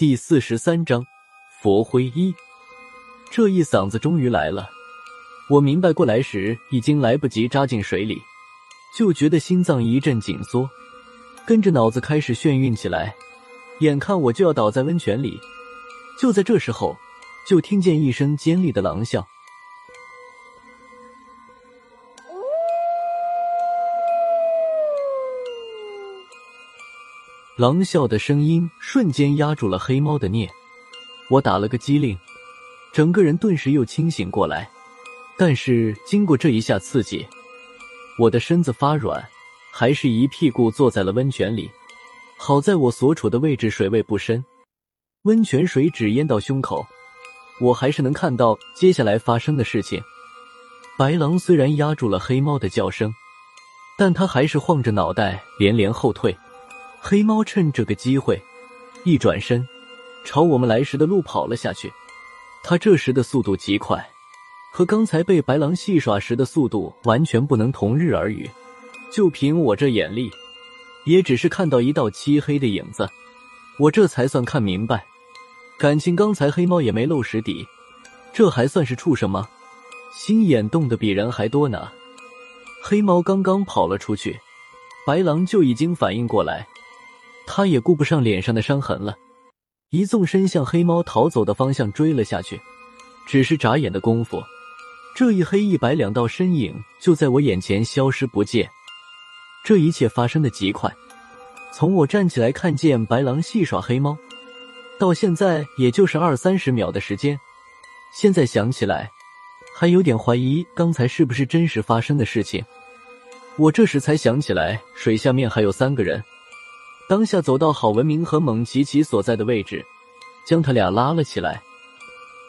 第四十三章佛灰一。这一嗓子终于来了。我明白过来时，已经来不及扎进水里，就觉得心脏一阵紧缩，跟着脑子开始眩晕起来，眼看我就要倒在温泉里。就在这时候，就听见一声尖利的狼啸。狼啸的声音瞬间压住了黑猫的念，我打了个激灵，整个人顿时又清醒过来。但是经过这一下刺激，我的身子发软，还是一屁股坐在了温泉里。好在我所处的位置水位不深，温泉水只淹到胸口，我还是能看到接下来发生的事情。白狼虽然压住了黑猫的叫声，但他还是晃着脑袋连连后退。黑猫趁这个机会，一转身，朝我们来时的路跑了下去。它这时的速度极快，和刚才被白狼戏耍时的速度完全不能同日而语。就凭我这眼力，也只是看到一道漆黑的影子，我这才算看明白。感情刚才黑猫也没露实底，这还算是畜生吗？心眼动的比人还多呢。黑猫刚刚跑了出去，白狼就已经反应过来。他也顾不上脸上的伤痕了，一纵身向黑猫逃走的方向追了下去。只是眨眼的功夫，这一黑一白两道身影就在我眼前消失不见。这一切发生的极快，从我站起来看见白狼戏耍黑猫，到现在也就是二三十秒的时间。现在想起来，还有点怀疑刚才是不是真实发生的事情。我这时才想起来，水下面还有三个人。当下走到郝文明和蒙奇奇所在的位置，将他俩拉了起来，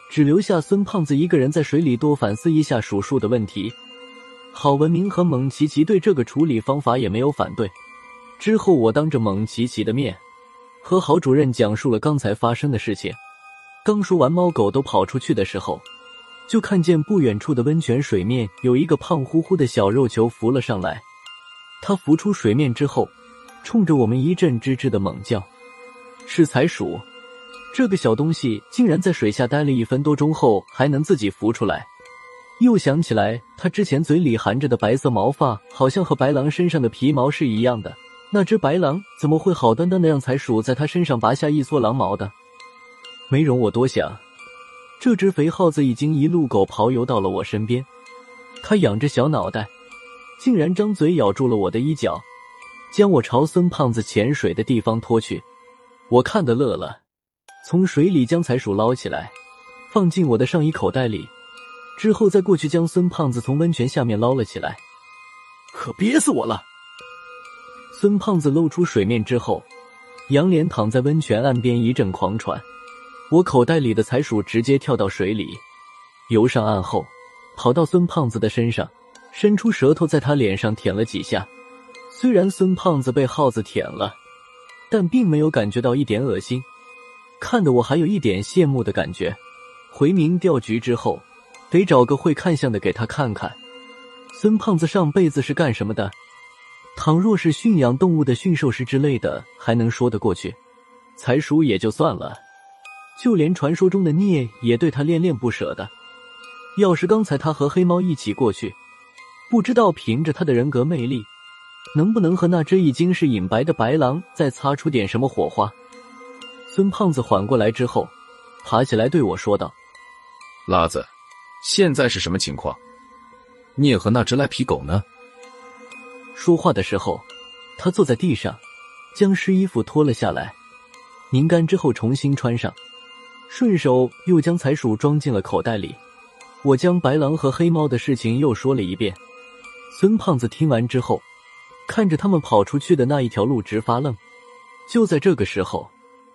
只留下孙胖子一个人在水里多反思一下数数的问题。郝文明和蒙奇奇对这个处理方法也没有反对。之后，我当着蒙奇奇的面和郝主任讲述了刚才发生的事情。刚说完，猫狗都跑出去的时候，就看见不远处的温泉水面有一个胖乎乎的小肉球浮了上来。它浮出水面之后。冲着我们一阵吱吱的猛叫，是财鼠。这个小东西竟然在水下待了一分多钟后还能自己浮出来。又想起来，它之前嘴里含着的白色毛发，好像和白狼身上的皮毛是一样的。那只白狼怎么会好端端的让财鼠在它身上拔下一撮狼毛的？没容我多想，这只肥耗子已经一路狗刨游到了我身边。它仰着小脑袋，竟然张嘴咬住了我的衣角。将我朝孙胖子潜水的地方拖去，我看得乐了，从水里将财鼠捞起来，放进我的上衣口袋里，之后再过去将孙胖子从温泉下面捞了起来，可憋死我了！孙胖子露出水面之后，仰脸躺在温泉岸边一阵狂喘，我口袋里的财鼠直接跳到水里，游上岸后，跑到孙胖子的身上，伸出舌头在他脸上舔了几下。虽然孙胖子被耗子舔了，但并没有感觉到一点恶心，看得我还有一点羡慕的感觉。回民调局之后，得找个会看相的给他看看。孙胖子上辈子是干什么的？倘若是驯养动物的驯兽师之类的，还能说得过去。财鼠也就算了，就连传说中的聂也对他恋恋不舍的。要是刚才他和黑猫一起过去，不知道凭着他的人格魅力。能不能和那只已经是隐白的白狼再擦出点什么火花？孙胖子缓过来之后，爬起来对我说道：“拉子，现在是什么情况？你也和那只赖皮狗呢？”说话的时候，他坐在地上，将湿衣服脱了下来，拧干之后重新穿上，顺手又将财鼠装进了口袋里。我将白狼和黑猫的事情又说了一遍。孙胖子听完之后。看着他们跑出去的那一条路，直发愣。就在这个时候，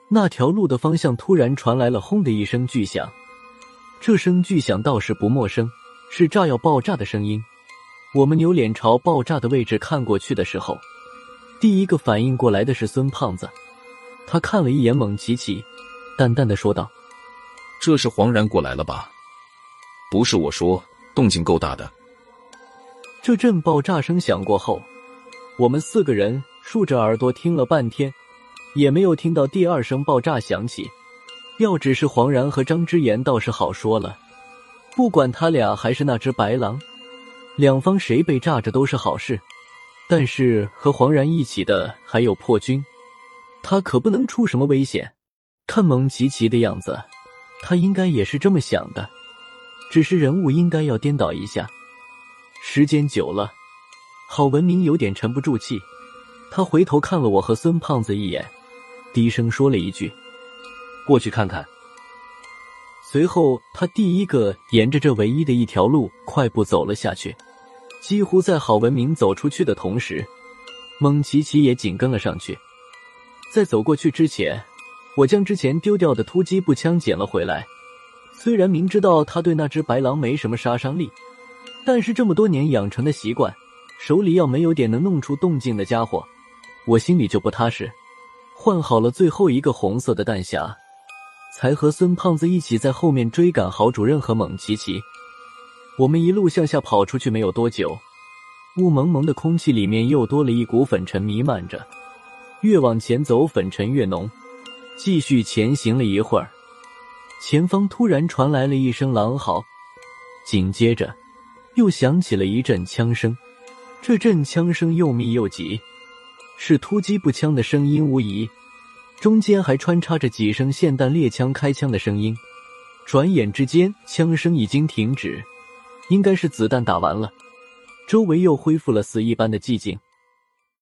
那条路的方向突然传来了“轰”的一声巨响。这声巨响倒是不陌生，是炸药爆炸的声音。我们扭脸朝爆炸的位置看过去的时候，第一个反应过来的是孙胖子。他看了一眼蒙奇奇，淡淡的说道：“这是黄然过来了吧？不是我说，动静够大的。”这阵爆炸声响过后。我们四个人竖着耳朵听了半天，也没有听到第二声爆炸响起。要只是黄然和张之言，倒是好说了。不管他俩还是那只白狼，两方谁被炸着都是好事。但是和黄然一起的还有破军，他可不能出什么危险。看蒙奇奇的样子，他应该也是这么想的。只是人物应该要颠倒一下。时间久了，郝文明有点沉不住气，他回头看了我和孙胖子一眼，低声说了一句：“过去看看。”随后，他第一个沿着这唯一的一条路快步走了下去。几乎在郝文明走出去的同时，蒙奇奇也紧跟了上去。在走过去之前，我将之前丢掉的突击步枪捡了回来。虽然明知道他对那只白狼没什么杀伤力，但是这么多年养成的习惯，手里要没有点能弄出动静的家伙，我心里就不踏实。换好了最后一个红色的弹匣，才和孙胖子一起在后面追赶郝主任和蒙奇奇。我们一路向下跑出去没有多久，雾蒙蒙的空气里面又多了一股粉尘弥漫着，越往前走粉尘越浓。继续前行了一会儿。前方突然传来了一声狼嚎，紧接着又响起了一阵枪声。这阵枪声又密又急，是突击步枪的声音无疑，中间还穿插着几声霰弹猎枪开枪的声音。转眼之间，枪声已经停止，应该是子弹打完了，周围又恢复了死一般的寂静。